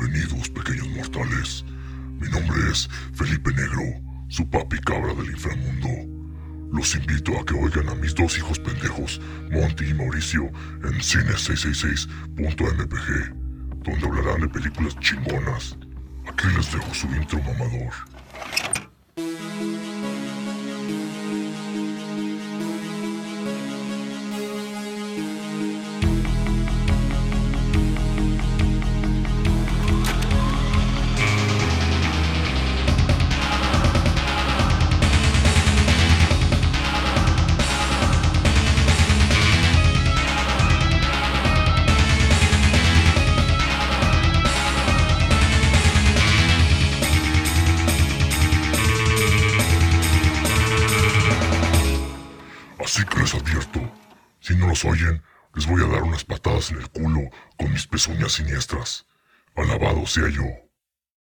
Bienvenidos, pequeños mortales. Mi nombre es Felipe Negro, su papi cabra del inframundo. Los invito a que oigan a mis dos hijos pendejos, Monty y Mauricio, en cine666.mpg, donde hablarán de películas chingonas. Aquí les dejo su intro mamador. Así que les advierto, si no los oyen, les voy a dar unas patadas en el culo con mis pezuñas siniestras. Alabado sea yo.